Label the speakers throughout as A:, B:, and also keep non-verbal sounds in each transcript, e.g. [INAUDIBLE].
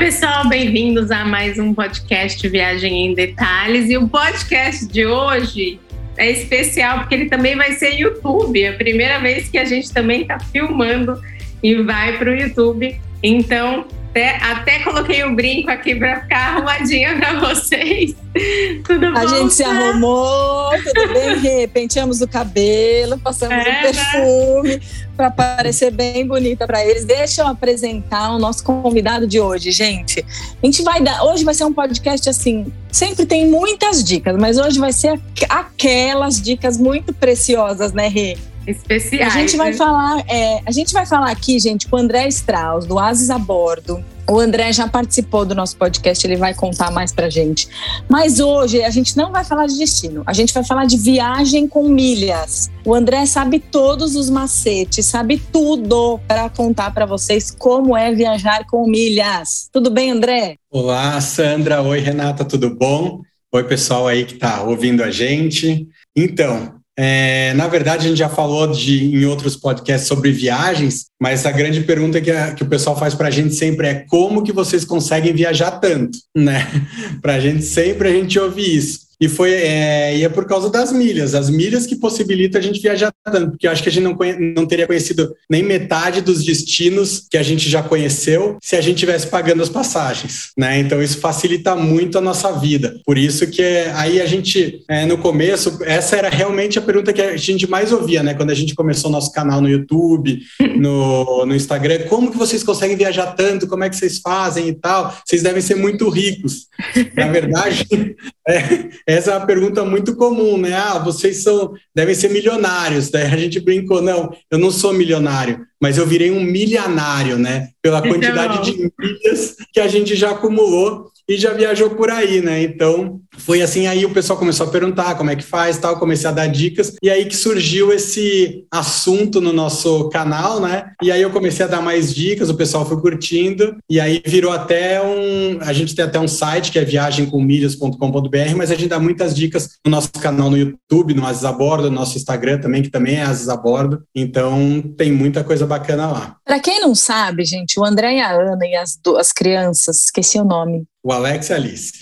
A: pessoal, bem-vindos a mais um podcast Viagem em Detalhes. E o podcast de hoje é especial porque ele também vai ser YouTube. É a primeira vez que a gente também está filmando e vai para o YouTube. Então, até, até coloquei o brinco aqui para ficar arrumadinha para vocês. [LAUGHS]
B: Tudo bom? A gente se arrumou, tudo bem? [LAUGHS] Repenteamos o cabelo, passamos é, um né? perfume para parecer bem bonita para eles. Deixa eu apresentar o nosso convidado de hoje, gente. A gente vai dar. Hoje vai ser um podcast assim. Sempre tem muitas dicas, mas hoje vai ser aquelas dicas muito preciosas, né, Rê?
A: Especiais.
B: A gente vai
A: né?
B: falar, é, a gente vai falar aqui, gente, com o André Strauss, do Ases a Bordo. O André já participou do nosso podcast, ele vai contar mais pra gente. Mas hoje a gente não vai falar de destino, a gente vai falar de viagem com milhas. O André sabe todos os macetes, sabe tudo para contar para vocês como é viajar com milhas. Tudo bem, André?
C: Olá, Sandra. Oi, Renata, tudo bom? Oi, pessoal aí que está ouvindo a gente. Então, é, na verdade, a gente já falou de, em outros podcasts sobre viagens, mas a grande pergunta que, a, que o pessoal faz para a gente sempre é como que vocês conseguem viajar tanto, né? [LAUGHS] Para a gente sempre a gente ouve isso. E foi é, e é por causa das milhas, as milhas que possibilitam a gente viajar tanto, porque eu acho que a gente não, não teria conhecido nem metade dos destinos que a gente já conheceu se a gente tivesse pagando as passagens, né? Então isso facilita muito a nossa vida. Por isso que aí a gente é, no começo essa era realmente a pergunta que a gente mais ouvia, né? Quando a gente começou nosso canal no YouTube, [LAUGHS] no, no Instagram, como que vocês conseguem viajar tanto? Como é que vocês fazem e tal? Vocês devem ser muito ricos. Na verdade, [LAUGHS] é, essa é uma pergunta muito comum, né? Ah, vocês são, devem ser milionários. Daí a gente brincou, não, eu não sou milionário, mas eu virei um milionário, né? Pela quantidade então... de milhas que a gente já acumulou e já viajou por aí, né? Então, foi assim, aí o pessoal começou a perguntar como é que faz, tal, comecei a dar dicas, e aí que surgiu esse assunto no nosso canal, né? E aí eu comecei a dar mais dicas, o pessoal foi curtindo, e aí virou até um, a gente tem até um site que é viagemcommilhas.com.br, mas a gente dá muitas dicas no nosso canal no YouTube, no Aziz a Bordo, no nosso Instagram também, que também é Aziz a Bordo, então tem muita coisa bacana lá.
B: Para quem não sabe, gente, o André e a Ana e as, as crianças, esqueci o nome,
C: o Alex e a Alice.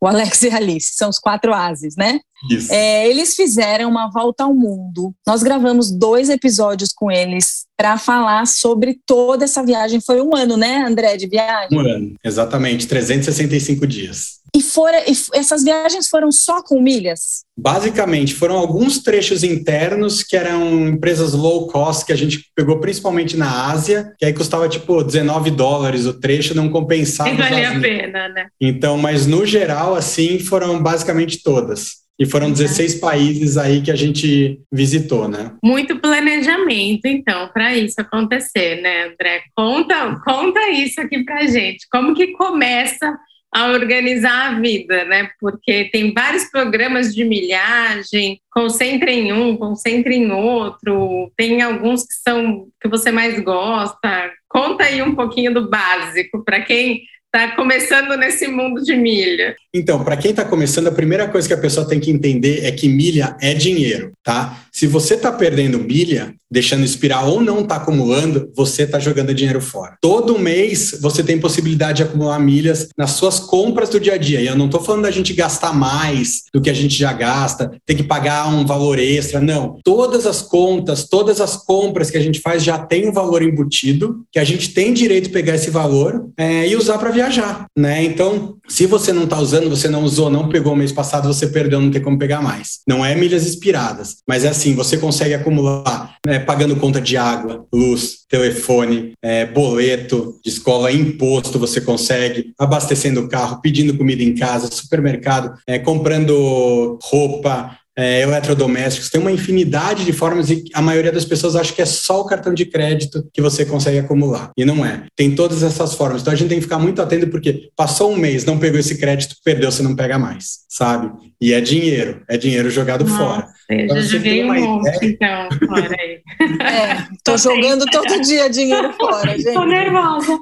B: O Alex e a Alice, são os quatro ases, né?
C: Isso.
B: É, eles fizeram uma volta ao mundo. Nós gravamos dois episódios com eles para falar sobre toda essa viagem. Foi um ano, né, André, de viagem?
C: Um ano, exatamente, 365 dias.
B: E, fora, e essas viagens foram só com milhas?
C: Basicamente, foram alguns trechos internos que eram empresas low cost que a gente pegou principalmente na Ásia, que aí custava tipo 19 dólares o trecho, não compensava.
A: E valia a pena, né?
C: Então, mas no geral, assim, foram basicamente todas. E foram 16 uhum. países aí que a gente visitou, né?
A: Muito planejamento, então, para isso acontecer, né, André? Conta, conta isso aqui pra gente. Como que começa a organizar a vida, né? Porque tem vários programas de milhagem, concentre em um, concentre em outro, tem alguns que são que você mais gosta. Conta aí um pouquinho do básico para quem está começando nesse mundo de milha?
C: Então, para quem está começando, a primeira coisa que a pessoa tem que entender é que milha é dinheiro, tá? Se você está perdendo milha, deixando expirar ou não está acumulando, você está jogando dinheiro fora. Todo mês você tem possibilidade de acumular milhas nas suas compras do dia a dia. E eu não estou falando da gente gastar mais do que a gente já gasta, ter que pagar um valor extra. Não. Todas as contas, todas as compras que a gente faz já tem um valor embutido, que a gente tem direito de pegar esse valor é, e usar para viajar, né? Então, se você não está usando, você não usou, não pegou o mês passado, você perdeu, não tem como pegar mais. Não é milhas expiradas, mas é assim, você consegue acumular né, pagando conta de água, luz, telefone, é, boleto de escola, imposto, você consegue, abastecendo o carro, pedindo comida em casa, supermercado, é, comprando roupa, é, eletrodomésticos, tem uma infinidade de formas e a maioria das pessoas acha que é só o cartão de crédito que você consegue acumular. E não é. Tem todas essas formas. Então a gente tem que ficar muito atento porque passou um mês, não pegou esse crédito, perdeu, você não pega mais, sabe? E é dinheiro, é dinheiro jogado Nossa, fora.
A: Eu então, já joguei um monte, ideia... então, fora aí. [LAUGHS]
B: É, tô, tô jogando todo dia dinheiro fora, gente.
A: Tô nervosa.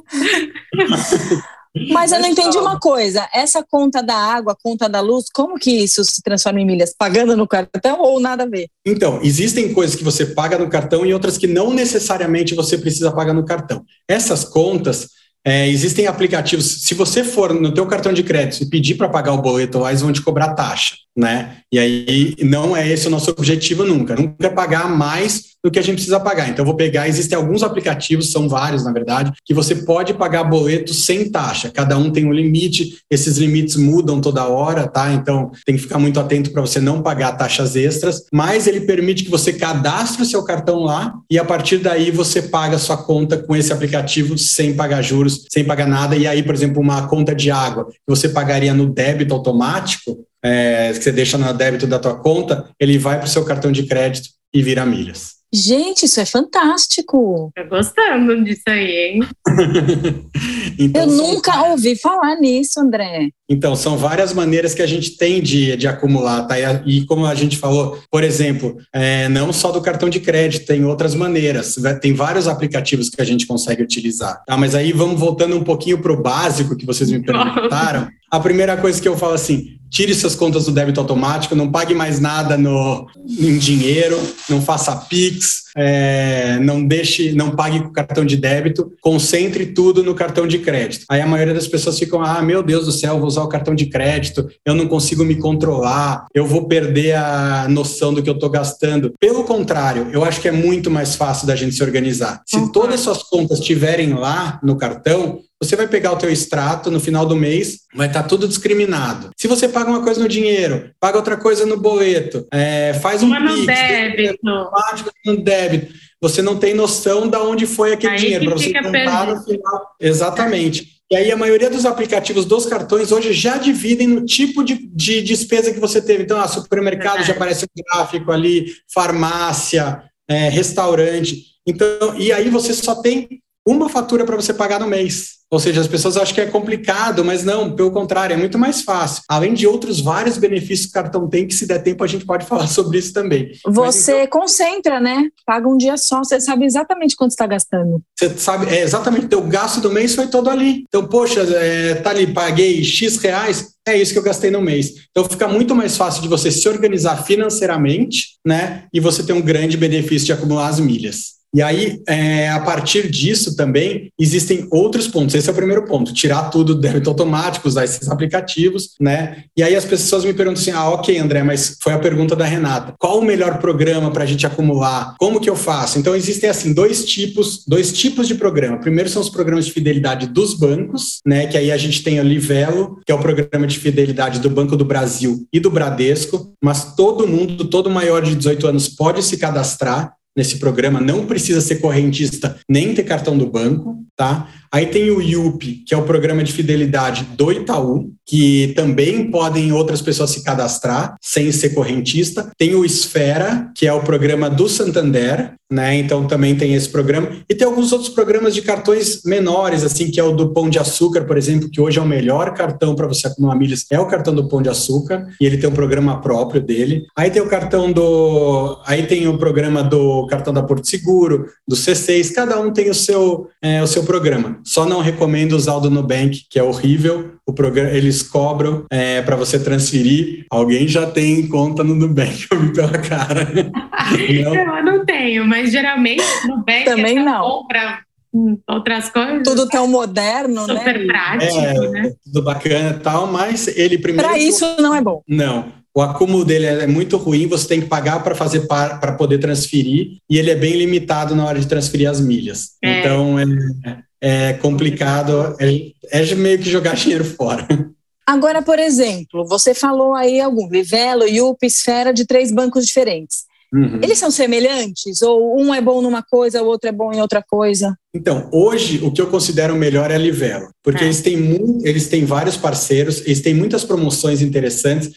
A: [LAUGHS]
B: Mas eu não entendi uma coisa. Essa conta da água, conta da luz, como que isso se transforma em milhas? Pagando no cartão ou nada a ver?
C: Então, existem coisas que você paga no cartão e outras que não necessariamente você precisa pagar no cartão. Essas contas é, existem aplicativos. Se você for no teu cartão de crédito e pedir para pagar o boleto eles vão te cobrar taxa, né? E aí não é esse o nosso objetivo nunca. Nunca é pagar mais do que a gente precisa pagar. Então, vou pegar, existem alguns aplicativos, são vários, na verdade, que você pode pagar boleto sem taxa. Cada um tem um limite, esses limites mudam toda hora, tá? Então, tem que ficar muito atento para você não pagar taxas extras, mas ele permite que você cadastre o seu cartão lá e a partir daí você paga sua conta com esse aplicativo sem pagar juros, sem pagar nada. E aí, por exemplo, uma conta de água que você pagaria no débito automático, é, que você deixa no débito da tua conta, ele vai para o seu cartão de crédito e vira milhas.
B: Gente, isso é fantástico.
A: Tô gostando disso aí, hein? [LAUGHS]
B: então, Eu nunca ouvi falar nisso, André.
C: Então, são várias maneiras que a gente tem de, de acumular, tá? E, e como a gente falou, por exemplo, é, não só do cartão de crédito, tem outras maneiras. Tem vários aplicativos que a gente consegue utilizar. Tá? Mas aí vamos voltando um pouquinho para o básico que vocês me perguntaram. A primeira coisa que eu falo assim, tire suas contas do débito automático, não pague mais nada no, em dinheiro, não faça Pix, é, não deixe, não pague com cartão de débito, concentre tudo no cartão de crédito. Aí a maioria das pessoas ficam, ah, meu Deus do céu, vou usar o cartão de crédito, eu não consigo me controlar, eu vou perder a noção do que eu estou gastando. Pelo contrário, eu acho que é muito mais fácil da gente se organizar. Se uhum. todas as suas contas estiverem lá no cartão, você vai pegar o teu extrato no final do mês, vai estar tá tudo discriminado. Se você paga uma coisa no dinheiro, paga outra coisa no boleto, é, faz um
A: no débito.
C: no débito. Você não tem noção de onde foi aquele Aí dinheiro para você contar no final. Exatamente. E aí a maioria dos aplicativos dos cartões hoje já dividem no tipo de, de despesa que você teve. Então, ah, supermercado já aparece um gráfico ali, farmácia, é, restaurante. Então, e aí você só tem uma fatura para você pagar no mês. Ou seja, as pessoas acham que é complicado, mas não, pelo contrário, é muito mais fácil. Além de outros vários benefícios que o cartão tem, que se der tempo a gente pode [LAUGHS] falar sobre isso também.
B: Você então, concentra, né? Paga um dia só, você sabe exatamente quanto está gastando.
C: Você sabe, é exatamente, o gasto do mês foi todo ali. Então, poxa, é, tá ali, paguei X reais, é isso que eu gastei no mês. Então fica muito mais fácil de você se organizar financeiramente, né? E você ter um grande benefício de acumular as milhas. E aí, é, a partir disso também, existem outros pontos. Esse é o primeiro ponto, tirar tudo do débito automático, usar esses aplicativos, né? E aí as pessoas me perguntam assim, ah, ok, André, mas foi a pergunta da Renata. Qual o melhor programa para a gente acumular? Como que eu faço? Então, existem, assim, dois tipos, dois tipos de programa. Primeiro são os programas de fidelidade dos bancos, né? Que aí a gente tem o Livelo, que é o programa de fidelidade do Banco do Brasil e do Bradesco, mas todo mundo, todo maior de 18 anos pode se cadastrar nesse programa, não precisa ser correntista nem ter cartão do banco, tá? Aí tem o IUP, que é o programa de fidelidade do Itaú, que também podem outras pessoas se cadastrar sem ser correntista. Tem o Esfera, que é o programa do Santander, né? Então também tem esse programa. E tem alguns outros programas de cartões menores, assim, que é o do Pão de Açúcar, por exemplo, que hoje é o melhor cartão para você acumular milhas, é o cartão do Pão de Açúcar, e ele tem um programa próprio dele. Aí tem o cartão do. Aí tem o programa do cartão da Porto Seguro, do C6, cada um tem o seu, é, o seu programa. Só não recomendo usar o do Nubank, que é horrível. O programa, eles cobram é, para você transferir. Alguém já tem conta no Nubank, [LAUGHS] eu vi pela cara.
A: não. [LAUGHS] Eu não tenho, mas geralmente no Nubank
B: Também é não.
A: para outras coisas.
B: Tudo tão moderno,
A: super
B: né?
A: Super prático, é, né?
C: Tudo bacana e tal, mas ele primeiro.
B: Para isso não é bom.
C: Não o acúmulo dele é muito ruim, você tem que pagar para fazer para poder transferir, e ele é bem limitado na hora de transferir as milhas. É. Então é, é complicado, é, é meio que jogar dinheiro fora.
B: Agora, por exemplo, você falou aí algum Livelo, Yup, Esfera de três bancos diferentes. Uhum. Eles são semelhantes? Ou um é bom numa coisa, o outro é bom em outra coisa?
C: Então, hoje, o que eu considero melhor é a Livelo, porque é. eles, têm eles têm vários parceiros, eles têm muitas promoções interessantes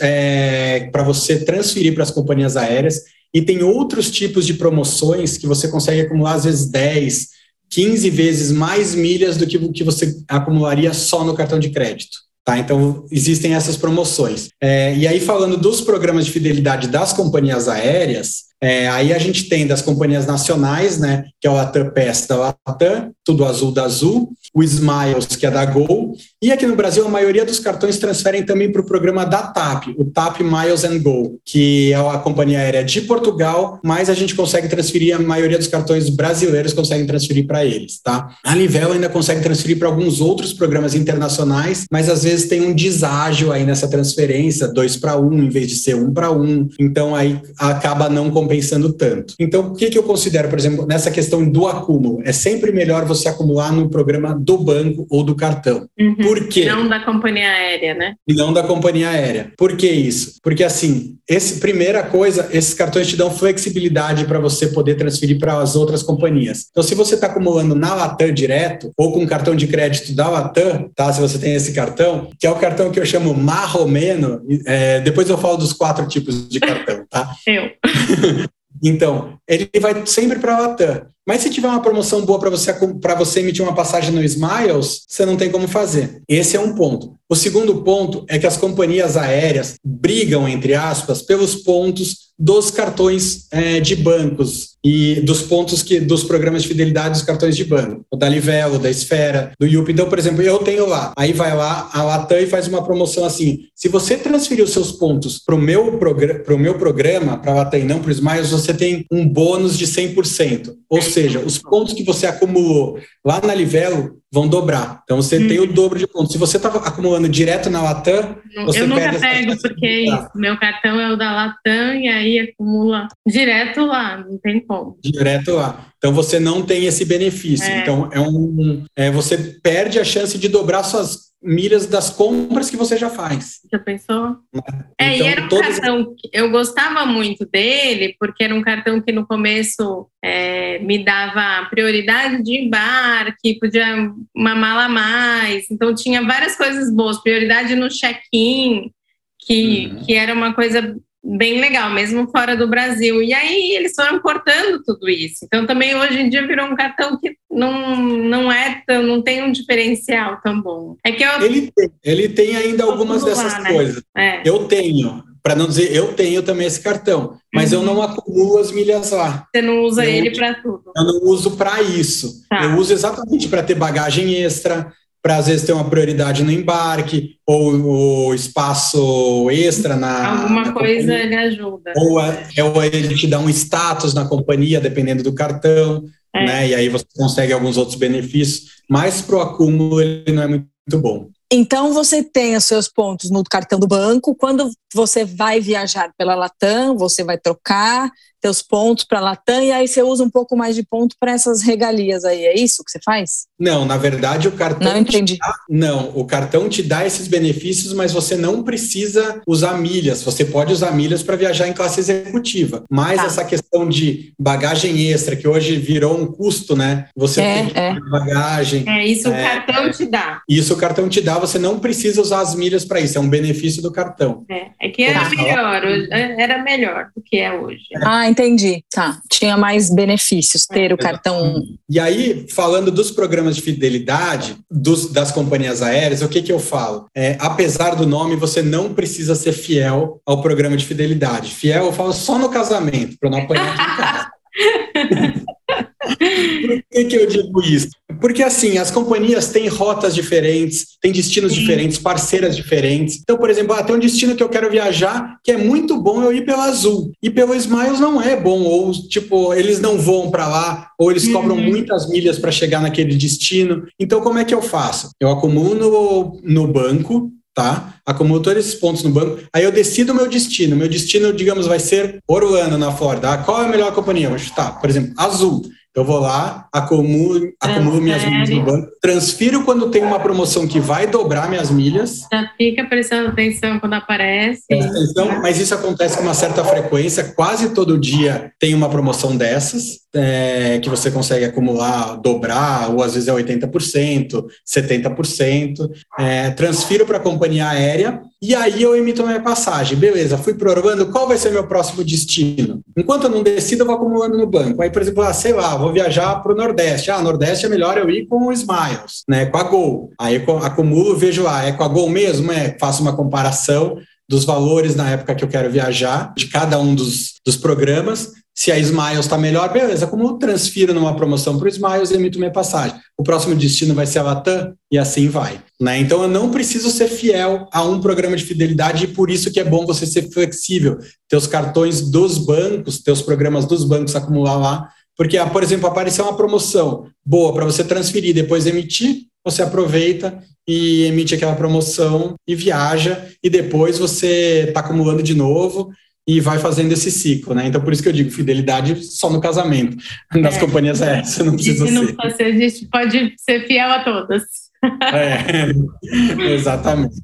C: é, para você transferir para as companhias aéreas, e tem outros tipos de promoções que você consegue acumular, às vezes, 10, 15 vezes mais milhas do que o que você acumularia só no cartão de crédito. Tá, então, existem essas promoções. É, e aí, falando dos programas de fidelidade das companhias aéreas, é, aí a gente tem das companhias nacionais, né, que é o Latam PES da Latam, tudo azul da Azul, o Smiles, que é da Gol, E aqui no Brasil, a maioria dos cartões transferem também para o programa da TAP, o TAP Miles and Go, que é a companhia aérea de Portugal, mas a gente consegue transferir, a maioria dos cartões brasileiros conseguem transferir para eles, tá? A Livelo ainda consegue transferir para alguns outros programas internacionais, mas às vezes tem um deságio aí nessa transferência, dois para um, em vez de ser um para um, então aí acaba não compensando tanto. Então, o que, que eu considero, por exemplo, nessa questão do acúmulo? É sempre melhor você acumular no programa do banco ou do cartão.
A: Uhum. Por quê? Não da companhia aérea, né?
C: E não da companhia aérea. Por que isso? Porque assim, esse primeira coisa, esses cartões te dão flexibilidade para você poder transferir para as outras companhias. Então, se você está acumulando na Latam direto ou com cartão de crédito da Latam, tá? Se você tem esse cartão, que é o cartão que eu chamo marromeno, é, depois eu falo dos quatro tipos de cartão, tá? [LAUGHS]
A: Eu. [LAUGHS]
C: Então, ele vai sempre para a Latam. Mas se tiver uma promoção boa para você, para você emitir uma passagem no Smiles, você não tem como fazer. Esse é um ponto. O segundo ponto é que as companhias aéreas brigam, entre aspas, pelos pontos dos cartões é, de bancos e dos pontos que dos programas de fidelidade dos cartões de banco, da Livelo, da Esfera, do Yup. Então, por exemplo, eu tenho lá, aí vai lá a Latam e faz uma promoção assim: se você transferir os seus pontos para o meu, pro meu programa, para a Latam e não para o Smiles, você tem um bônus de 100%. Ou seja, os pontos que você acumulou lá na Livelo vão dobrar. Então você hum. tem o dobro de pontos. Se você está acumulando direto na Latam, você
A: Eu nunca pego, porque. Meu cartão é o da Latam e aí acumula direto lá, não tem como.
C: Direto lá. Então você não tem esse benefício. É. Então é um, é, você perde a chance de dobrar suas milhas das compras que você já faz.
A: Já pensou? É, então, e era um todos... cartão que eu gostava muito dele, porque era um cartão que no começo é, me dava prioridade de embarque, podia uma mala a mais, então tinha várias coisas boas, prioridade no check-in, que, uhum. que era uma coisa bem legal, mesmo fora do Brasil. E aí eles foram cortando tudo isso. Então também hoje em dia virou um cartão que não, não é tão, não tem um diferencial tão bom. É que eu,
C: ele, tem, ele tem ainda algumas dessas lá, né? coisas. É. Eu tenho, para não dizer, eu tenho também esse cartão, mas uhum. eu não acumulo as milhas lá.
A: Você não usa eu, ele para tudo?
C: Eu não uso para isso. Tá. Eu uso exatamente para ter bagagem extra, para às vezes ter uma prioridade no embarque ou, o espaço extra na
A: alguma na coisa companhia. ele ajuda
C: ou, a, é, ou ele te dá um status na companhia dependendo do cartão é. né e aí você consegue alguns outros benefícios mas para o acúmulo ele não é muito bom
B: então você tem os seus pontos no cartão do banco. Quando você vai viajar pela Latam, você vai trocar teus pontos para a Latam e aí você usa um pouco mais de ponto para essas regalias aí. É isso que você faz?
C: Não, na verdade o cartão.
B: Não entendi.
C: Dá, não, o cartão te dá esses benefícios, mas você não precisa usar milhas. Você pode usar milhas para viajar em classe executiva. Mas tá. essa questão de bagagem extra, que hoje virou um custo, né? Você é, tem que é. bagagem.
A: É, isso é, o cartão te dá.
C: Isso o cartão te dá, você não precisa usar as milhas para isso, é um benefício do cartão.
A: É, é que era melhor, era melhor do que é hoje.
B: Ah, entendi. Tá. Tinha mais benefícios ter o cartão.
C: E aí, falando dos programas de fidelidade dos, das companhias aéreas, o que, que eu falo? É, apesar do nome, você não precisa ser fiel ao programa de fidelidade. Fiel, eu falo só no casamento, para não apanhar. Por que, que eu digo isso? Porque, assim, as companhias têm rotas diferentes, têm destinos Sim. diferentes, parceiras diferentes. Então, por exemplo, ah, tem um destino que eu quero viajar que é muito bom eu ir pela Azul. E pelo Smiles não é bom, ou, tipo, eles não vão para lá, ou eles uhum. cobram muitas milhas para chegar naquele destino. Então, como é que eu faço? Eu acumulo no, no banco, tá? Acumulo todos esses pontos no banco, aí eu decido o meu destino. Meu destino, digamos, vai ser Orlando, na Flórida. Ah, qual é a melhor companhia? Vou chutar, por exemplo, Azul. Eu vou lá, acumulo, acumulo minhas milhas no banco, transfiro quando tem uma promoção que vai dobrar minhas milhas.
A: Já fica prestando atenção quando aparece.
C: Atenção, mas isso acontece com uma certa frequência, quase todo dia tem uma promoção dessas, é, que você consegue acumular, dobrar, ou às vezes é 80%, 70%. É, transfiro para a companhia aérea e aí eu emito minha passagem. Beleza, fui para Orlando, qual vai ser meu próximo destino? Enquanto eu não decido, eu vou acumulando no banco. Aí, por exemplo, ah, sei lá, vou viajar para o Nordeste. Ah, Nordeste é melhor eu ir com o Smiles, né, com a Gol. Aí eu acumulo, vejo lá, é com a Gol mesmo? É, faço uma comparação dos valores na época que eu quero viajar, de cada um dos, dos programas. Se a Smiles está melhor, beleza, como eu transfiro numa promoção para o Smiles, emito minha passagem. O próximo destino vai ser a Latam e assim vai. Né? Então eu não preciso ser fiel a um programa de fidelidade e por isso que é bom você ser flexível, ter os cartões dos bancos, ter os programas dos bancos acumular lá, porque, ah, por exemplo, apareceu uma promoção boa para você transferir depois emitir, você aproveita e emite aquela promoção e viaja, e depois você está acumulando de novo e vai fazendo esse ciclo, né? Então, por isso que eu digo fidelidade só no casamento. [LAUGHS] Nas é. companhias aéreas, não precisa
A: se não ser. Fosse, a gente pode ser fiel a todas.
C: É, [LAUGHS] exatamente.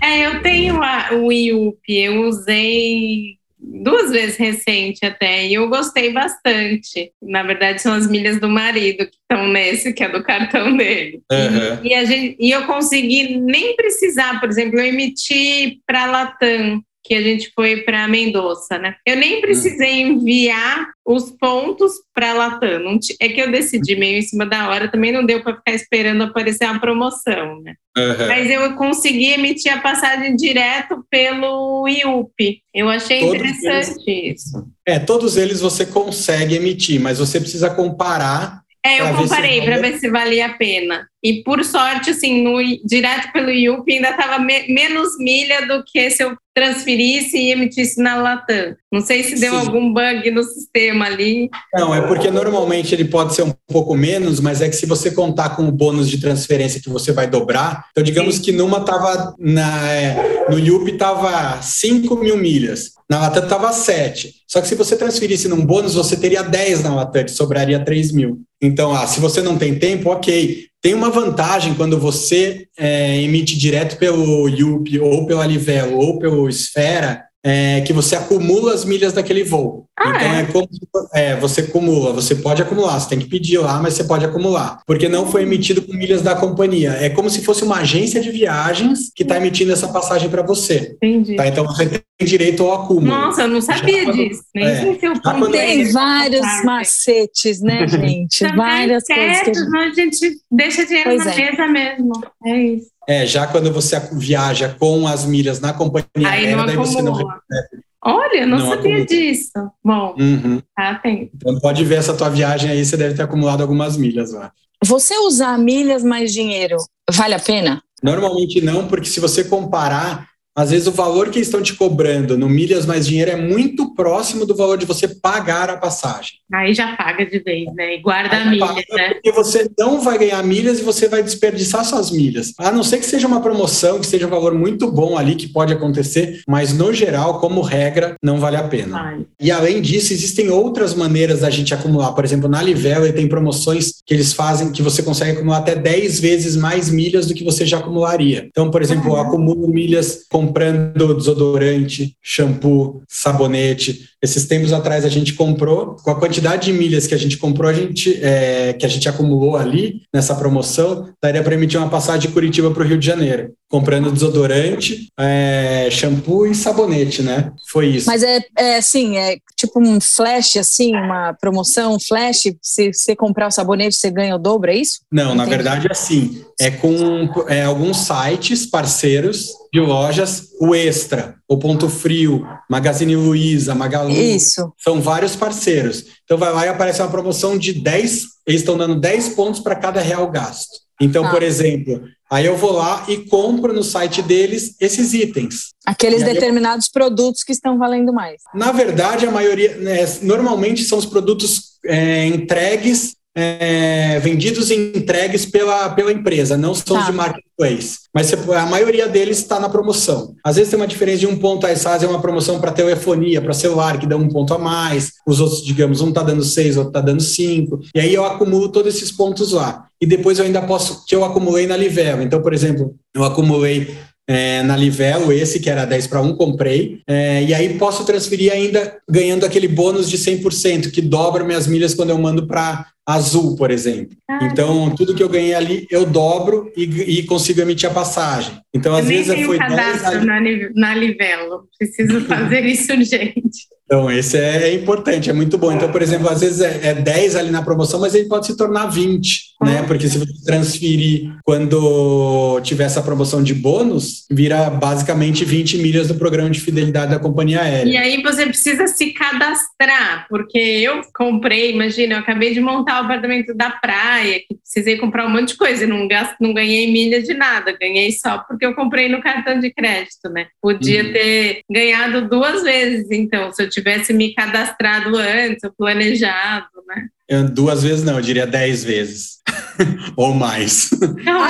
A: É. é, eu tenho a, o IUP, eu usei duas vezes recente até, e eu gostei bastante. Na verdade, são as milhas do marido que estão nesse, que é do cartão dele. Uhum. E, a gente, e eu consegui nem precisar, por exemplo, eu emiti para Latam que a gente foi para Mendoza, né? Eu nem precisei enviar os pontos para Latam. É que eu decidi meio em cima da hora, também não deu para ficar esperando aparecer uma promoção, né? Uhum. Mas eu consegui emitir a passagem direto pelo IUP. Eu achei todos interessante eles, isso.
C: É, todos eles você consegue emitir, mas você precisa comparar
A: é, eu comparei para ver se valia a pena. E por sorte, assim, no, direto pelo IUP ainda estava me, menos milha do que se eu transferisse e emitisse na Latam. Não sei se deu Sim. algum bug no sistema ali.
C: Não, é porque normalmente ele pode ser um pouco menos, mas é que se você contar com o bônus de transferência que você vai dobrar, então digamos Sim. que numa estava é, no IUP estava 5 mil milhas. Na Latam estava 7. Só que se você transferisse num bônus, você teria 10 na Latam, sobraria 3 mil. Então, ah, se você não tem tempo, ok. Tem uma vantagem quando você é, emite direto pelo Yup, ou pela Livelo, ou pelo Esfera, é, que você acumula as milhas daquele voo. Ah, então é, é como é, você acumula, você pode acumular, você tem que pedir lá, mas você pode acumular, porque não foi emitido com milhas da companhia. É como se fosse uma agência de viagens que está emitindo essa passagem para você. Entendi. Tá? Então você tem direito ao acúmulo.
A: Nossa, eu não sabia disso. Nem é, sei
B: se eu Tem vários macetes, né, [LAUGHS] gente? Várias coisas. Que a gente...
A: a gente deixa dinheiro pois na é. mesa mesmo. É isso.
C: É, já quando você viaja com as milhas na companhia
A: Aí aérea, daí você não recebe. Olha, não, não sabia acumula. disso. Bom, uhum. tá, tem.
C: Então pode ver essa tua viagem aí, você deve ter acumulado algumas milhas lá.
B: Você usar milhas mais dinheiro, vale a pena?
C: Normalmente não, porque se você comparar às vezes o valor que estão te cobrando no milhas mais dinheiro é muito próximo do valor de você pagar a passagem.
A: Aí já paga de vez, né? E guarda a milha, né?
C: Porque você não vai ganhar milhas e você vai desperdiçar suas milhas. A não ser que seja uma promoção, que seja um valor muito bom ali, que pode acontecer, mas no geral, como regra, não vale a pena. Ai. E além disso, existem outras maneiras da gente acumular. Por exemplo, na Livelo tem promoções que eles fazem que você consegue acumular até 10 vezes mais milhas do que você já acumularia. Então, por exemplo, eu acumulo milhas com comprando desodorante, shampoo, sabonete. Esses tempos atrás a gente comprou, com a quantidade de milhas que a gente comprou, a gente, é, que a gente acumulou ali nessa promoção, daria para emitir uma passagem de Curitiba para o Rio de Janeiro, comprando desodorante, é, shampoo e sabonete, né? Foi isso.
B: Mas é, é assim, é tipo um flash, assim, uma promoção, um flash, se você comprar o sabonete, você ganha o dobro, é isso?
C: Não, Entendi. na verdade é assim, é com é, alguns sites parceiros de lojas, o Extra, o Ponto Frio, Magazine Luiza, Magalu.
B: Isso.
C: São vários parceiros. Então vai lá e aparece uma promoção de 10, eles estão dando 10 pontos para cada real gasto. Então, ah. por exemplo, aí eu vou lá e compro no site deles esses itens.
B: Aqueles determinados eu... produtos que estão valendo mais.
C: Na verdade, a maioria, né, normalmente são os produtos é, entregues é, vendidos e entregues pela, pela empresa, não são tá. os de marketplace. Mas a maioria deles está na promoção. Às vezes tem uma diferença de um ponto, eles fazem uma promoção para telefonia, para celular, que dá um ponto a mais. Os outros, digamos, um está dando seis, outro está dando cinco. E aí eu acumulo todos esses pontos lá. E depois eu ainda posso, que eu acumulei na Livelo. Então, por exemplo, eu acumulei é, na Livelo, esse que era 10 para 1, comprei, é, e aí posso transferir ainda ganhando aquele bônus de 100%, que dobra minhas milhas quando eu mando para Azul, por exemplo. Ah, então, tudo que eu ganhei ali, eu dobro e, e consigo emitir a passagem. Então, às vezes,
A: foi cadastro 10 na, na Livelo, preciso [LAUGHS] fazer isso urgente.
C: Então, esse é, é, importante, é muito bom. Então, por exemplo, às vezes é, é 10 ali na promoção, mas ele pode se tornar 20. Né? Porque se você transferir quando tiver essa promoção de bônus, vira basicamente 20 milhas do programa de fidelidade da companhia aérea.
A: E aí você precisa se cadastrar, porque eu comprei, imagina, eu acabei de montar o apartamento da praia, que precisei comprar um monte de coisa e não, gasto, não ganhei milha de nada, ganhei só porque eu comprei no cartão de crédito, né? Podia uhum. ter ganhado duas vezes, então, se eu tivesse me cadastrado antes, ou planejado, né?
C: Eu, duas vezes não, eu diria dez vezes. [LAUGHS] Ou mais.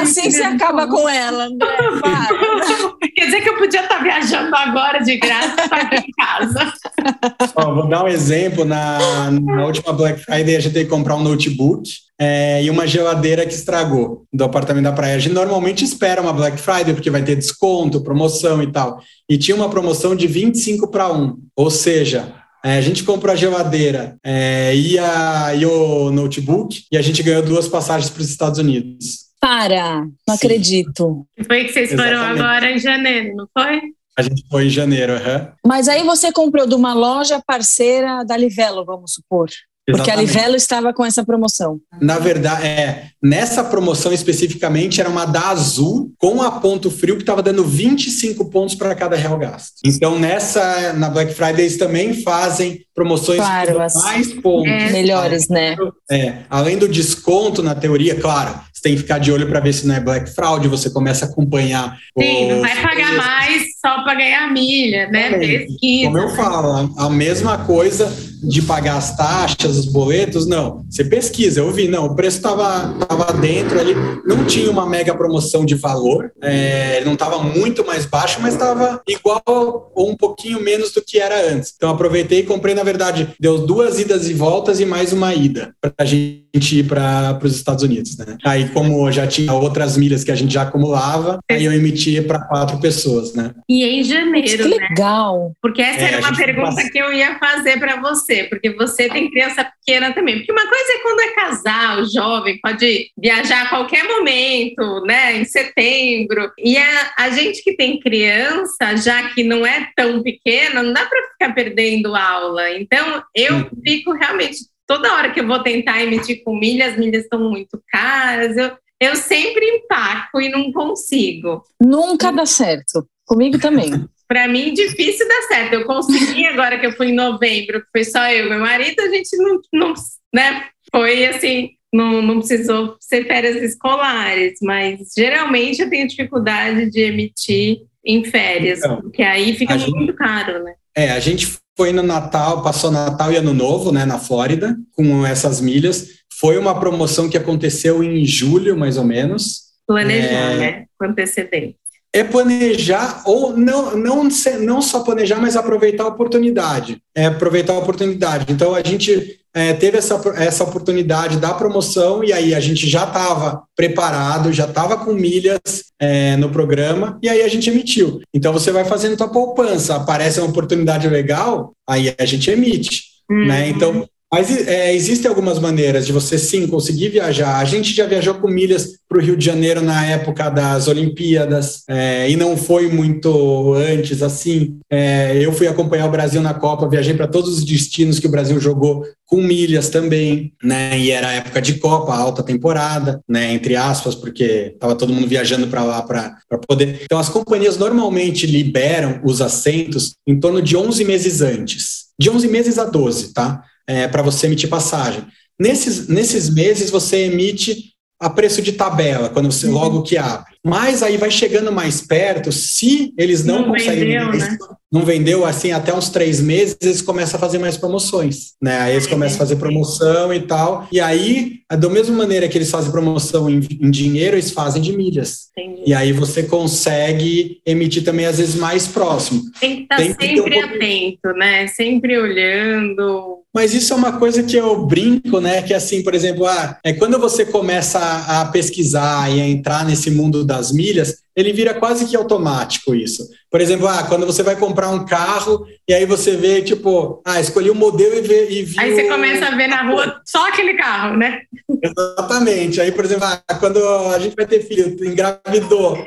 B: assim você acaba com ela, André. [LAUGHS]
A: Quer dizer que eu podia estar viajando agora de graça estar aqui em casa. [LAUGHS]
C: Ó, vou dar um exemplo. Na, na última Black Friday, a gente teve que comprar um notebook é, e uma geladeira que estragou do apartamento da praia. A gente normalmente espera uma Black Friday, porque vai ter desconto, promoção e tal. E tinha uma promoção de 25 para 1. Ou seja, é, a gente comprou a geladeira é, e, a, e o notebook e a gente ganhou duas passagens para os Estados Unidos.
B: Para, não Sim. acredito.
A: Foi que vocês foram agora em janeiro, não foi?
C: A gente foi em janeiro, uhum.
B: Mas aí você comprou de uma loja parceira da Livelo, vamos supor. Porque a Livelo estava com essa promoção.
C: Na verdade, é, nessa promoção especificamente era uma da Azul com a ponto frio que estava dando 25 pontos para cada real gasto. Então nessa na Black Friday eles também fazem promoções
B: claro,
C: com mais pontos. É.
B: Melhores, né?
C: É, além do desconto na teoria, claro, tem que ficar de olho para ver se não é black fraud, você começa a acompanhar.
A: Sim, não vai pagar mais só para ganhar milha, né? Pesquisa.
C: Como eu falo, a mesma coisa de pagar as taxas, os boletos, não. Você pesquisa, eu vi, não, o preço estava tava dentro ali, não tinha uma mega promoção de valor, é, não estava muito mais baixo, mas estava igual ou um pouquinho menos do que era antes. Então aproveitei e comprei, na verdade, deu duas idas e voltas e mais uma ida para a gente ir para os Estados Unidos, né? Aí como já tinha outras milhas que a gente já acumulava, aí eu emitia para quatro pessoas, né?
A: E em janeiro,
B: que legal.
A: Né? Porque essa é, era uma pergunta passa... que eu ia fazer para você, porque você tem criança pequena também. Porque uma coisa é quando é casal, jovem, pode viajar a qualquer momento, né? Em setembro. E a, a gente que tem criança, já que não é tão pequena, não dá para ficar perdendo aula. Então, eu uhum. fico realmente toda hora que eu vou tentar emitir com milhas, as milhas estão muito caras. Eu, eu sempre empaco e não consigo.
B: Nunca dá certo. Comigo também. [LAUGHS]
A: Para mim, difícil dar certo. Eu consegui agora que eu fui em novembro, que foi só eu e meu marido, a gente não, não né? Foi assim, não, não precisou ser férias escolares, mas geralmente eu tenho dificuldade de emitir em férias, então, porque aí fica muito gente, caro, né?
C: É, a gente foi no Natal, passou Natal e Ano Novo, né, na Flórida, com essas milhas. Foi uma promoção que aconteceu em julho, mais ou menos.
A: Planejar, é... né, com antecedência.
C: É planejar, ou não, não, não só planejar, mas aproveitar a oportunidade. É aproveitar a oportunidade. Então, a gente é, teve essa, essa oportunidade da promoção e aí a gente já estava preparado, já estava com milhas é, no programa e aí a gente emitiu. Então você vai fazendo tua poupança, aparece uma oportunidade legal, aí a gente emite. Né? Uhum. Né? Então mas é, existem algumas maneiras de você sim conseguir viajar. A gente já viajou com milhas para o Rio de Janeiro na época das Olimpíadas é, e não foi muito antes assim. É, eu fui acompanhar o Brasil na Copa, viajei para todos os destinos que o Brasil jogou com milhas também, né? E era época de Copa, alta temporada, né? Entre aspas, porque estava todo mundo viajando para lá para poder. Então as companhias normalmente liberam os assentos em torno de 11 meses antes, de 11 meses a 12, tá? É, para você emitir passagem. Nesses, nesses meses, você emite a preço de tabela, quando você uhum. logo que abre. Mas aí vai chegando mais perto, se eles não, não conseguem. Vendeu, né? Não vendeu assim até uns três meses, eles começam a fazer mais promoções. Né? Aí eles começam a fazer promoção e tal. E aí, da mesma maneira que eles fazem promoção em, em dinheiro, eles fazem de milhas. Entendi. E aí você consegue emitir também, às vezes, mais próximo.
A: Tem que estar tá sempre um atento, né? Sempre olhando
C: mas isso é uma coisa que eu brinco, né? Que assim, por exemplo, ah, é quando você começa a, a pesquisar e a entrar nesse mundo das milhas, ele vira quase que automático isso. Por exemplo, ah, quando você vai comprar um carro e aí você vê, tipo, ah, escolhi o um modelo e, vê, e viu...
A: Aí você começa a ver na rua só aquele carro, né?
C: Exatamente. Aí, por exemplo, ah, quando a gente vai ter filho, engravidou,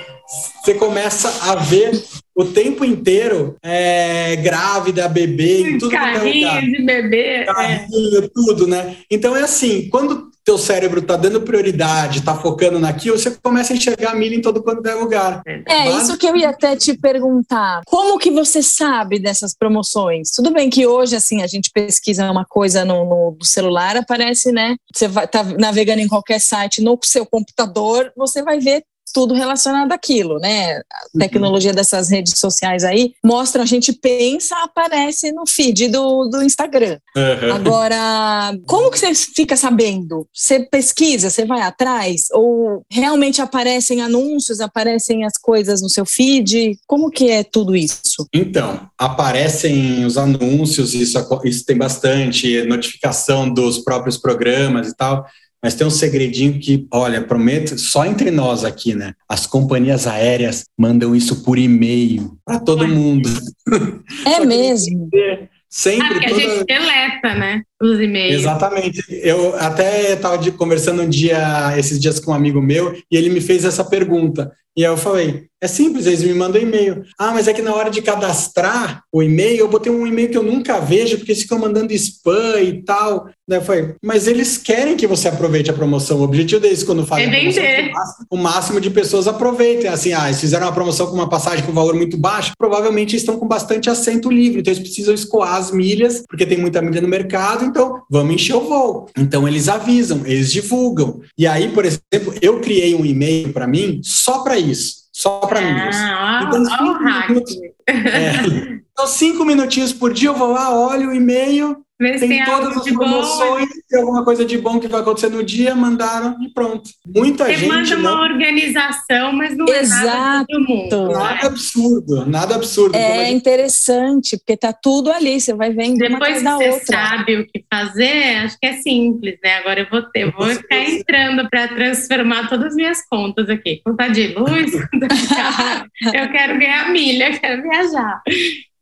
C: você começa a ver o tempo inteiro é, grávida, bebê, tudo
A: Carrinho de bebê.
C: É. Carrinho, é. tudo, né? Então é assim, quando teu cérebro está dando prioridade, está focando naquilo, você começa a enxergar milha em todo quanto é lugar.
B: É, Mas... isso que eu ia até te perguntar. Como que você sabe dessas promoções? Tudo bem que hoje, assim, a gente pesquisa uma coisa no, no, no celular, aparece, né? Você vai tá navegando em qualquer site no seu computador, você vai ver tudo relacionado àquilo, né? A uhum. tecnologia dessas redes sociais aí mostra, a gente pensa, aparece no feed do, do Instagram. Uhum. Agora, como que você fica sabendo? Você pesquisa, você vai atrás? Ou realmente aparecem anúncios, aparecem as coisas no seu feed? Como que é tudo isso?
C: Então, aparecem os anúncios, isso, isso tem bastante, notificação dos próprios programas e tal. Mas tem um segredinho que, olha, prometo, só entre nós aqui, né? As companhias aéreas mandam isso por e-mail para todo mundo.
B: É [LAUGHS] mesmo.
A: Sempre. Ah, porque toda... a gente deleta, né? Os e-mails.
C: Exatamente. Eu até estava conversando um dia, esses dias com um amigo meu, e ele me fez essa pergunta. E aí eu falei, é simples, eles me mandam e-mail. Ah, mas é que na hora de cadastrar o e-mail, eu botei um e-mail que eu nunca vejo, porque eles ficam mandando spam e tal. Daí eu falei, mas eles querem que você aproveite a promoção. O objetivo deles, quando fazem é promoção, é o máximo de pessoas aproveitem. Assim, ah, eles fizeram uma promoção com uma passagem com valor muito baixo, provavelmente estão com bastante assento livre. Então eles precisam escoar as milhas, porque tem muita milha no mercado, então vamos encher o voo. Então eles avisam, eles divulgam. E aí, por exemplo, eu criei um e-mail para mim só para isso só para ah,
A: Então, minutos,
C: é, então, cinco minutinhos por dia eu vou lá, olho o e-mail, Vê tem, tem todas as promoções, bom, tem alguma coisa de bom que vai acontecer no dia, mandaram e pronto. Muita
A: Você
C: gente.
A: manda uma não... organização, mas não Exato. é nada todo mundo.
C: Nada né? absurdo, nada absurdo.
B: É gente... interessante, porque tá tudo ali, você vai vendo
A: Depois
B: uma você outra.
A: sabe o que fazer, acho que é simples, né? Agora eu vou ter, eu vou ficar entrando para transformar todas as minhas contas aqui. Conta de luz, [LAUGHS] conta de eu quero ganhar milha, eu quero viajar.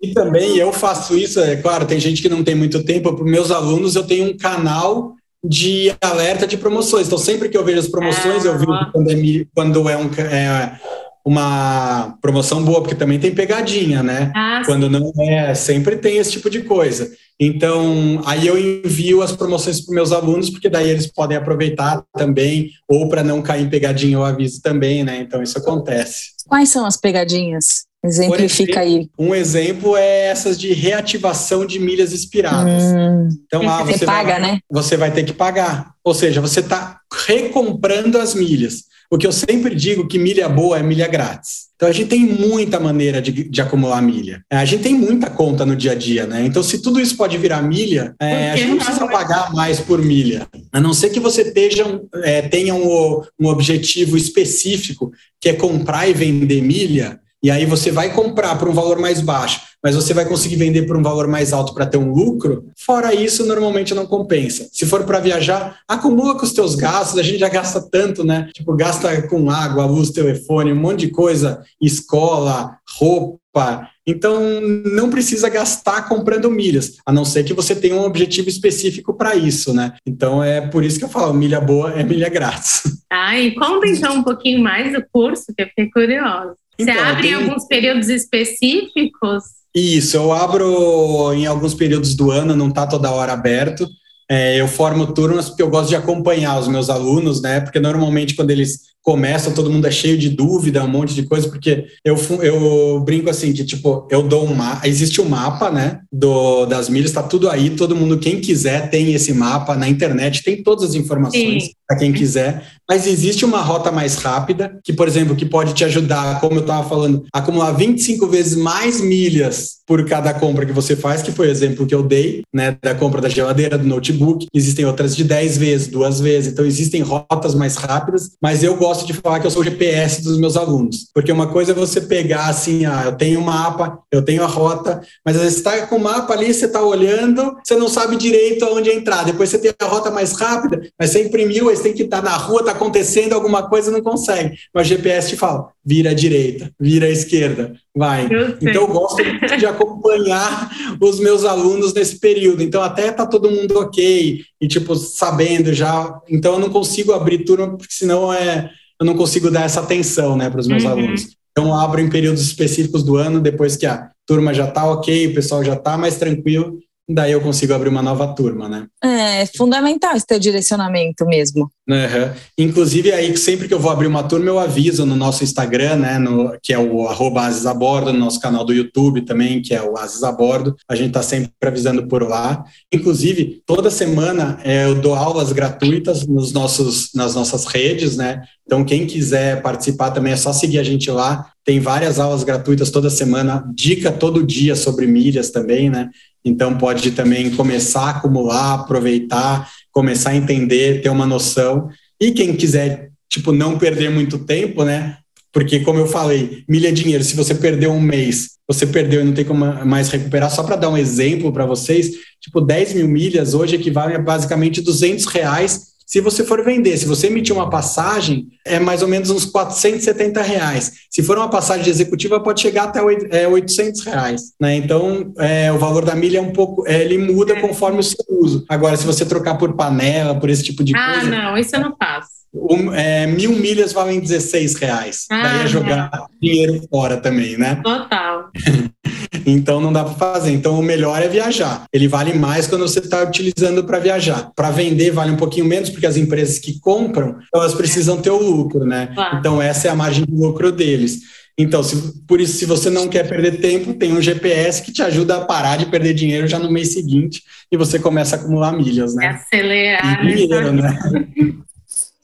C: E também eu faço isso, é claro, tem gente que não tem muito tempo, para os meus alunos eu tenho um canal de alerta de promoções. Então, sempre que eu vejo as promoções, eu vejo quando é, quando é, um, é uma promoção boa, porque também tem pegadinha, né? Ah, quando não é, sempre tem esse tipo de coisa. Então, aí eu envio as promoções para meus alunos, porque daí eles podem aproveitar também, ou para não cair em pegadinha, eu aviso também, né? Então, isso acontece.
B: Quais são as pegadinhas? Exemplifica
C: exemplo,
B: aí.
C: Um exemplo é essas de reativação de milhas expiradas. Hum,
B: então, ah, você, você paga,
C: vai,
B: né?
C: Você vai ter que pagar. Ou seja, você está recomprando as milhas. O que eu sempre digo que milha boa é milha grátis. Então a gente tem muita maneira de, de acumular milha. É, a gente tem muita conta no dia a dia, né? Então, se tudo isso pode virar milha, é, a gente não precisa pagar mais por milha. A não ser que você esteja, é, tenha um, um objetivo específico, que é comprar e vender milha, e aí você vai comprar por um valor mais baixo, mas você vai conseguir vender por um valor mais alto para ter um lucro. Fora isso, normalmente não compensa. Se for para viajar, acumula com os teus gastos, a gente já gasta tanto, né? Tipo, gasta com água, luz, telefone, um monte de coisa, escola, roupa. Então, não precisa gastar comprando milhas, a não ser que você tenha um objetivo específico para isso, né? Então, é por isso que eu falo, milha boa é milha grátis.
A: Ah, e conta então um pouquinho mais do curso, que eu fiquei curiosa. Então, Você abre tenho... em alguns períodos específicos?
C: Isso, eu abro em alguns períodos do ano, não está toda hora aberto. É, eu formo turmas porque eu gosto de acompanhar os meus alunos, né? Porque normalmente quando eles começam, todo mundo é cheio de dúvida, um monte de coisa, porque eu, eu brinco assim, de tipo, eu dou um mapa, existe um mapa, né, do, das milhas, está tudo aí, todo mundo, quem quiser, tem esse mapa na internet, tem todas as informações para quem quiser, mas existe uma rota mais rápida, que, por exemplo, que pode te ajudar, como eu estava falando, a acumular 25 vezes mais milhas por cada compra que você faz, que foi o exemplo que eu dei, né, da compra da geladeira, do notebook, existem outras de 10 vezes, duas vezes, então existem rotas mais rápidas, mas eu gosto gosto de falar que eu sou o GPS dos meus alunos, porque uma coisa é você pegar assim, ah, eu tenho o um mapa, eu tenho a rota, mas às vezes você está com o mapa ali, você está olhando, você não sabe direito aonde entrar. Depois você tem a rota mais rápida, mas você imprimiu, aí você tem que estar tá na rua, está acontecendo alguma coisa, não consegue. Mas o GPS te fala, vira à direita, vira à esquerda, vai. Eu então eu gosto de acompanhar os meus alunos nesse período. Então até tá todo mundo ok e tipo sabendo já. Então eu não consigo abrir turma porque senão é eu não consigo dar essa atenção né, para os meus uhum. alunos. Então, abro em períodos específicos do ano, depois que a turma já está ok, o pessoal já está mais tranquilo, daí eu consigo abrir uma nova turma, né?
B: É, é fundamental esse teu direcionamento mesmo.
C: Uhum. Inclusive, aí sempre que eu vou abrir uma turma, eu aviso no nosso Instagram, né? No, que é o arroba Aziz no nosso canal do YouTube também, que é o Aziz A gente está sempre avisando por lá. Inclusive, toda semana é, eu dou aulas gratuitas nos nossos, nas nossas redes, né? Então, quem quiser participar também é só seguir a gente lá. Tem várias aulas gratuitas toda semana, dica todo dia sobre milhas também, né? Então, pode também começar a acumular, aproveitar, começar a entender, ter uma noção. E quem quiser, tipo, não perder muito tempo, né? Porque, como eu falei, milha é dinheiro. Se você perdeu um mês, você perdeu e não tem como mais recuperar. Só para dar um exemplo para vocês, tipo, 10 mil milhas hoje equivalem a basicamente 200 reais se você for vender, se você emitir uma passagem, é mais ou menos uns 470 reais. Se for uma passagem executiva, pode chegar até 800 é, reais. Né? Então, é, o valor da milha é um pouco, é, ele muda é. conforme o seu uso. Agora, se você trocar por panela, por esse tipo de
A: ah,
C: coisa.
A: Ah, não, isso eu não faço.
C: Um, é, mil milhas valem 16 reais. Ah, Daí é jogar não. dinheiro fora também, né?
A: Total. [LAUGHS]
C: então não dá para fazer. Então o melhor é viajar. Ele vale mais quando você está utilizando para viajar. Para vender vale um pouquinho menos, porque as empresas que compram, elas precisam ter o lucro, né? Claro. Então essa é a margem de lucro deles. Então, se, por isso, se você não quer perder tempo, tem um GPS que te ajuda a parar de perder dinheiro já no mês seguinte e você começa a acumular milhas, né?
A: Acelerar. E dinheiro, né? [LAUGHS]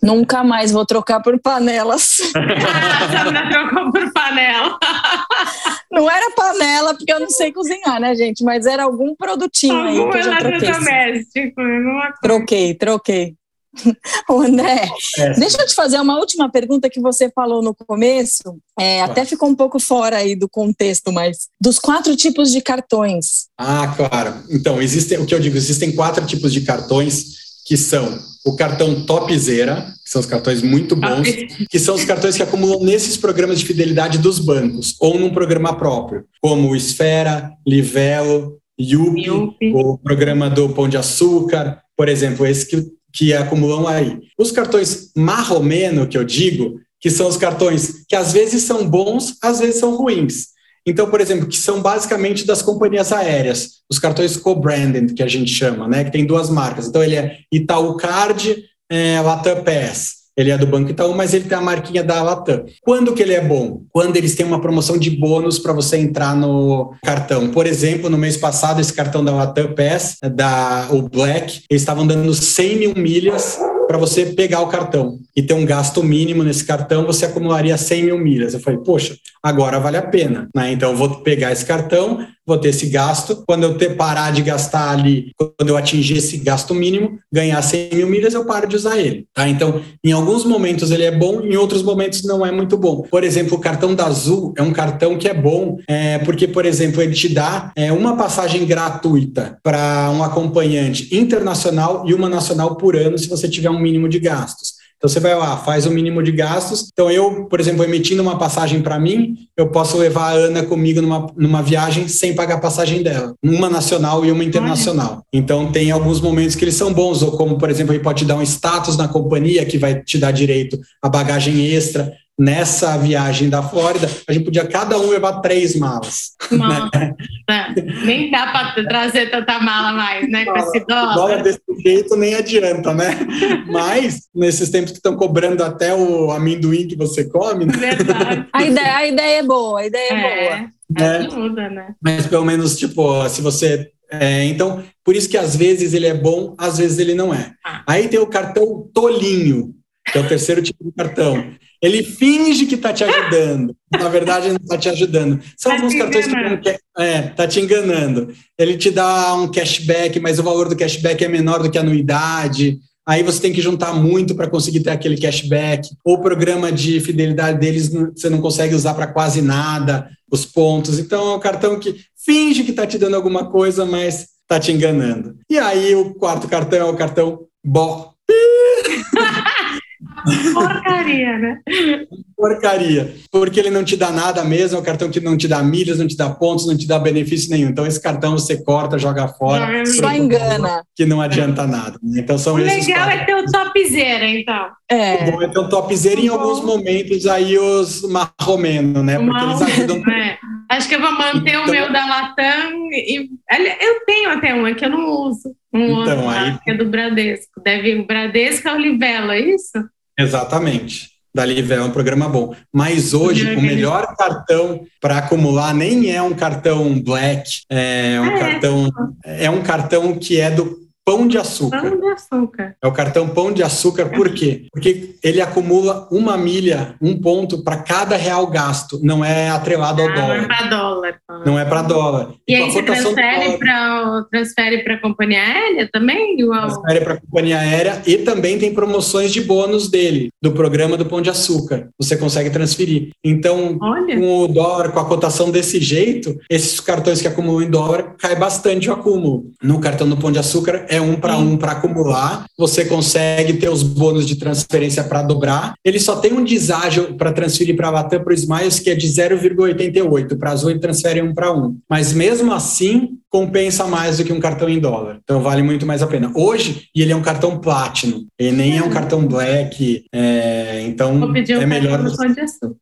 B: Nunca mais vou trocar por panelas. [LAUGHS]
A: ah, você trocou por panela. [LAUGHS]
B: Não era panela, porque eu não sei cozinhar, né, gente? Mas era algum produtinho algum aí que eu já troquei.
A: doméstico,
B: Troquei, troquei. [LAUGHS] O André, é. deixa eu te fazer uma última pergunta que você falou no começo, é, até ficou um pouco fora aí do contexto, mas dos quatro tipos de cartões.
C: Ah, claro. Então, existem, o que eu digo, existem quatro tipos de cartões que são o cartão Topzera, que são os cartões muito bons, que são os cartões que acumulam nesses programas de fidelidade dos bancos, ou num programa próprio, como Esfera, Livelo, Yupi, o programa do Pão de Açúcar, por exemplo, esse que, que acumulam aí. Os cartões marromeno, que eu digo, que são os cartões que às vezes são bons, às vezes são ruins. Então, por exemplo, que são basicamente das companhias aéreas, os cartões co-branded, que a gente chama, né? Que tem duas marcas. Então, ele é Itaú Card, é, Latam Pass. Ele é do Banco Itaú, mas ele tem a marquinha da Latam. Quando que ele é bom? Quando eles têm uma promoção de bônus para você entrar no cartão. Por exemplo, no mês passado, esse cartão da Latam Pass, da o Black, eles estavam dando 100 mil milhas para você pegar o cartão e ter um gasto mínimo nesse cartão, você acumularia 100 mil milhas. Eu falei, poxa, agora vale a pena. Né? Então, eu vou pegar esse cartão, vou ter esse gasto. Quando eu ter, parar de gastar ali, quando eu atingir esse gasto mínimo, ganhar 100 mil milhas, eu paro de usar ele. Tá? Então, em alguns momentos ele é bom, em outros momentos não é muito bom. Por exemplo, o cartão da Azul é um cartão que é bom, é, porque, por exemplo, ele te dá é, uma passagem gratuita para um acompanhante internacional e uma nacional por ano, se você tiver um mínimo de gastos. Então você vai lá, faz o mínimo de gastos. Então eu, por exemplo, emitindo uma passagem para mim, eu posso levar a Ana comigo numa, numa viagem sem pagar a passagem dela, uma nacional e uma internacional. Então tem alguns momentos que eles são bons, ou como, por exemplo, ele pode te dar um status na companhia que vai te dar direito a bagagem extra nessa viagem da Flórida, a gente podia cada um levar três malas.
A: Nossa, né? nem dá para trazer tanta mala mais, né? Com esse dólar.
C: dólar desse jeito nem adianta, né? Mas, nesses tempos que estão cobrando até o amendoim que você come. Né?
B: Verdade. [LAUGHS] a, ideia, a ideia é boa, a ideia é, é boa.
A: É. Ajuda, né?
C: Mas pelo menos, tipo, se você é, então, por isso que às vezes ele é bom, às vezes ele não é. Ah. Aí tem o cartão tolinho, que é o terceiro tipo de cartão. Ele finge que está te ajudando. Na verdade, não está te ajudando. São tá alguns cartões que está é, tá te enganando. Ele te dá um cashback, mas o valor do cashback é menor do que a anuidade. Aí você tem que juntar muito para conseguir ter aquele cashback. Ou o programa de fidelidade deles você não consegue usar para quase nada os pontos. Então é um cartão que finge que está te dando alguma coisa, mas está te enganando. E aí o quarto cartão é o cartão BO. [LAUGHS]
A: Porcaria, né?
C: porcaria. Porque ele não te dá nada mesmo, é o cartão que não te dá milhas, não te dá pontos, não te dá benefício nenhum. Então, esse cartão você corta, joga fora.
B: Só engana.
C: Que não adianta nada. Então, são
A: o
C: esses
A: legal é ter o topzera, então.
B: É.
C: O bom é ter o topzera em alguns momentos aí os marromeno, né? Porque eles ajudam.
A: É. Acho que eu vou manter o meu da Latam e eu tenho até um, é que eu não uso. Um
C: Então,
A: outro lá,
C: aí-
A: que é do Bradesco. Deve o Bradesco é o Livelo, é isso?
C: Exatamente. Da Livelo é um programa bom. Mas hoje, o melhor cartão para acumular nem é um cartão black, é um
A: Ah, é?
C: cartão. É um cartão que é do pão de açúcar.
A: Pão de açúcar.
C: É o cartão Pão de Açúcar, por quê? Porque ele acumula uma milha, um ponto para cada real gasto, não é atrelado ao
A: Ah, não é
C: dólar.
A: para dólar.
C: Não é para dólar.
A: E
C: a
A: aí você
C: dólar,
A: para transfere para a companhia aérea também? Igual?
C: transfere para a companhia aérea e também tem promoções de bônus dele, do programa do Pão de Açúcar. Você consegue transferir. Então,
A: Olha,
C: com o dólar, com a cotação desse jeito, esses cartões que acumulam em dólar, cai bastante o acúmulo. No cartão do Pão de Açúcar, é um para um para acumular, você consegue ter os bônus de transferência para dobrar. Ele só tem um deságio para transferir para a Latam para o Smiles, que é de 0,88. Para Azul, ele transfere um para um. Mas mesmo assim, compensa mais do que um cartão em dólar. Então vale muito mais a pena. Hoje, e ele é um cartão Platinum, ele nem é um cartão Black, é, então
A: vou pedir um
C: é melhor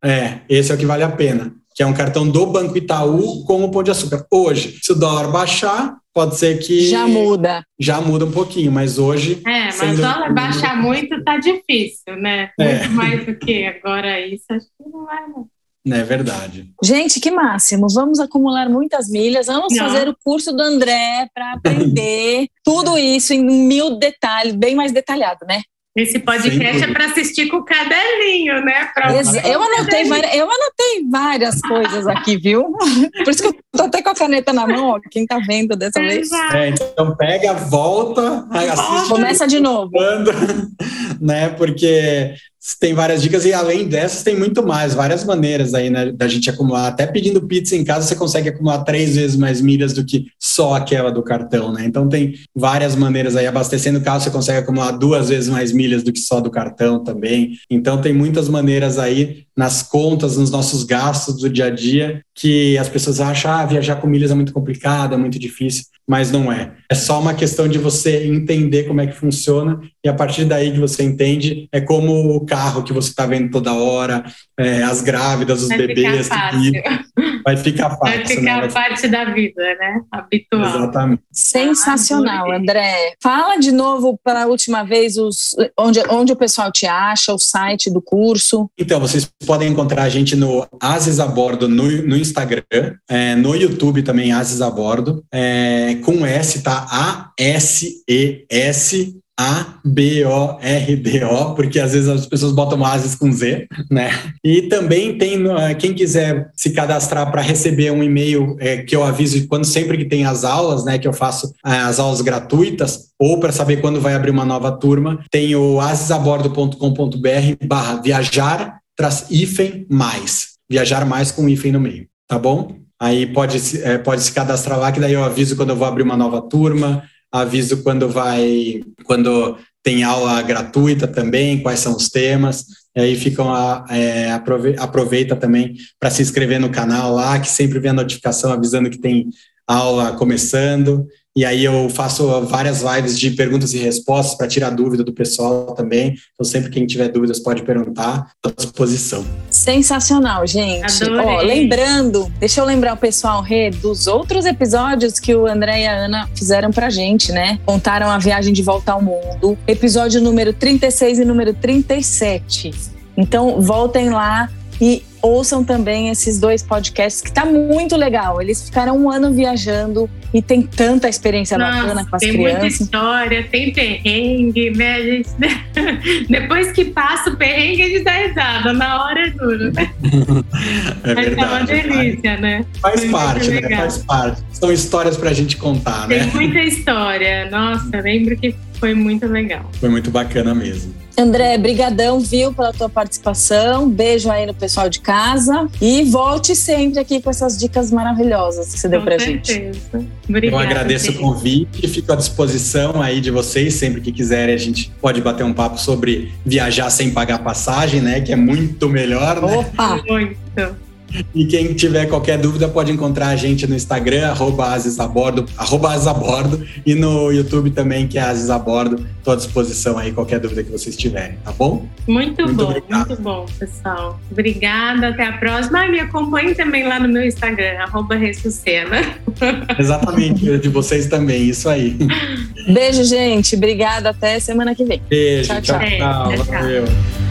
C: é, esse é o que vale a pena, que é um cartão do Banco Itaú com o Pão de Açúcar. Hoje, se o dólar baixar, pode ser que
B: Já muda.
C: já muda um pouquinho, mas hoje
A: É, mas
C: dúvida.
A: dólar baixar muito tá difícil, né?
C: É.
A: Muito mais do que agora isso, acho que não vai, não.
C: é verdade.
B: Gente, que máximo. Vamos acumular muitas milhas. Vamos
A: Não.
B: fazer o curso do André para aprender [LAUGHS] tudo isso em mil detalhes, bem mais detalhado, né?
A: Esse podcast é para assistir com o caderninho, né? Pra
B: Eu anotei, várias, eu anotei várias coisas aqui, viu? [LAUGHS] Por isso que eu tô até com a caneta na mão, ó, quem tá vendo dessa vez.
C: É, então pega, volta, assiste
B: Começa de novo.
C: quando, né? Porque tem várias dicas e além dessas tem muito mais, várias maneiras aí né, da gente acumular. Até pedindo pizza em casa você consegue acumular três vezes mais milhas do que só aquela do cartão, né? Então tem várias maneiras aí. Abastecendo o carro você consegue acumular duas vezes mais milhas do que só do cartão também. Então tem muitas maneiras aí nas contas, nos nossos gastos do dia a dia que as pessoas acham ah, viajar com milhas é muito complicado, é muito difícil, mas não é. É só uma questão de você entender como é que funciona e a partir daí que você entende é como o carro que você está vendo toda hora, é, as grávidas, os
A: Vai
C: bebês,
A: ficar fácil.
C: e vai ficar fácil.
A: Vai ficar
C: né?
A: parte da vida, né? Habitual.
C: Exatamente.
B: Sensacional,
A: Adorei.
B: André. Fala de novo para a última vez os, onde, onde o pessoal te acha, o site do curso.
C: Então, vocês podem encontrar a gente no Ases a Bordo no, no Instagram, é, no YouTube também, Ases a Bordo, é, com S, tá? A-S-E-S. A-B-O-R-D-O, porque às vezes as pessoas botam Ases com Z, né? E também tem, eh, quem quiser se cadastrar para receber um e-mail eh, que eu aviso quando sempre que tem as aulas, né? Que eu faço eh, as aulas gratuitas, ou para saber quando vai abrir uma nova turma, tem o asesabordo.com.br barra viajar tras hífen mais. Viajar mais com hífen no meio, tá bom? Aí pode, eh, pode se cadastrar lá, que daí eu aviso quando eu vou abrir uma nova turma, aviso quando vai, quando tem aula gratuita também, quais são os temas. E aí ficam a, é, aprove- aproveita também para se inscrever no canal lá, que sempre vem a notificação avisando que tem aula começando. E aí eu faço várias lives de perguntas e respostas para tirar dúvida do pessoal também. Então sempre quem tiver dúvidas pode perguntar, estou à disposição.
B: Sensacional, gente. Ó, lembrando, deixa eu lembrar o pessoal, Rê, dos outros episódios que o André e a Ana fizeram pra gente, né? Contaram a viagem de volta ao mundo. Episódio número 36 e número 37. Então, voltem lá e ouçam também esses dois podcasts, que tá muito legal. Eles ficaram um ano viajando e tem tanta experiência bacana
A: Nossa,
B: com as
A: tem muita
B: crianças.
A: história, tem perrengue, né? A gente, [LAUGHS] depois que passa o perrengue, a gente dá risada. Na hora é duro, né? [LAUGHS]
C: É
A: Mas tá uma
C: verdade.
A: delícia, né?
C: Faz
A: Foi
C: parte, né? Faz parte. São histórias para a gente contar,
A: Tem
C: né?
A: muita história. Nossa, eu lembro que foi muito legal.
C: Foi muito bacana mesmo.
B: André, brigadão, viu, pela tua participação. Beijo aí no pessoal de casa e volte sempre aqui com essas dicas maravilhosas que você deu com pra certeza. gente.
C: Obrigada, Eu agradeço gente. o convite, fico à disposição aí de vocês, sempre que quiserem a gente pode bater um papo sobre viajar sem pagar passagem, né, que é muito melhor,
B: né? Opa!
A: Muito.
C: E quem tiver qualquer dúvida pode encontrar a gente no Instagram, arroba Azisabordo, arroba Azisabordo, e no YouTube também, que é Azisabordo. Estou à disposição aí, qualquer dúvida que vocês tiverem, tá bom?
A: Muito, muito bom, obrigado. muito bom, pessoal. Obrigada, até a próxima. Ah, me acompanhe também lá no meu Instagram, arroba Ressucena. [LAUGHS]
C: Exatamente, de vocês também, isso aí.
B: Beijo, gente. Obrigada, até semana que vem.
C: Beijo, tchau, tchau. tchau, tchau. Valeu.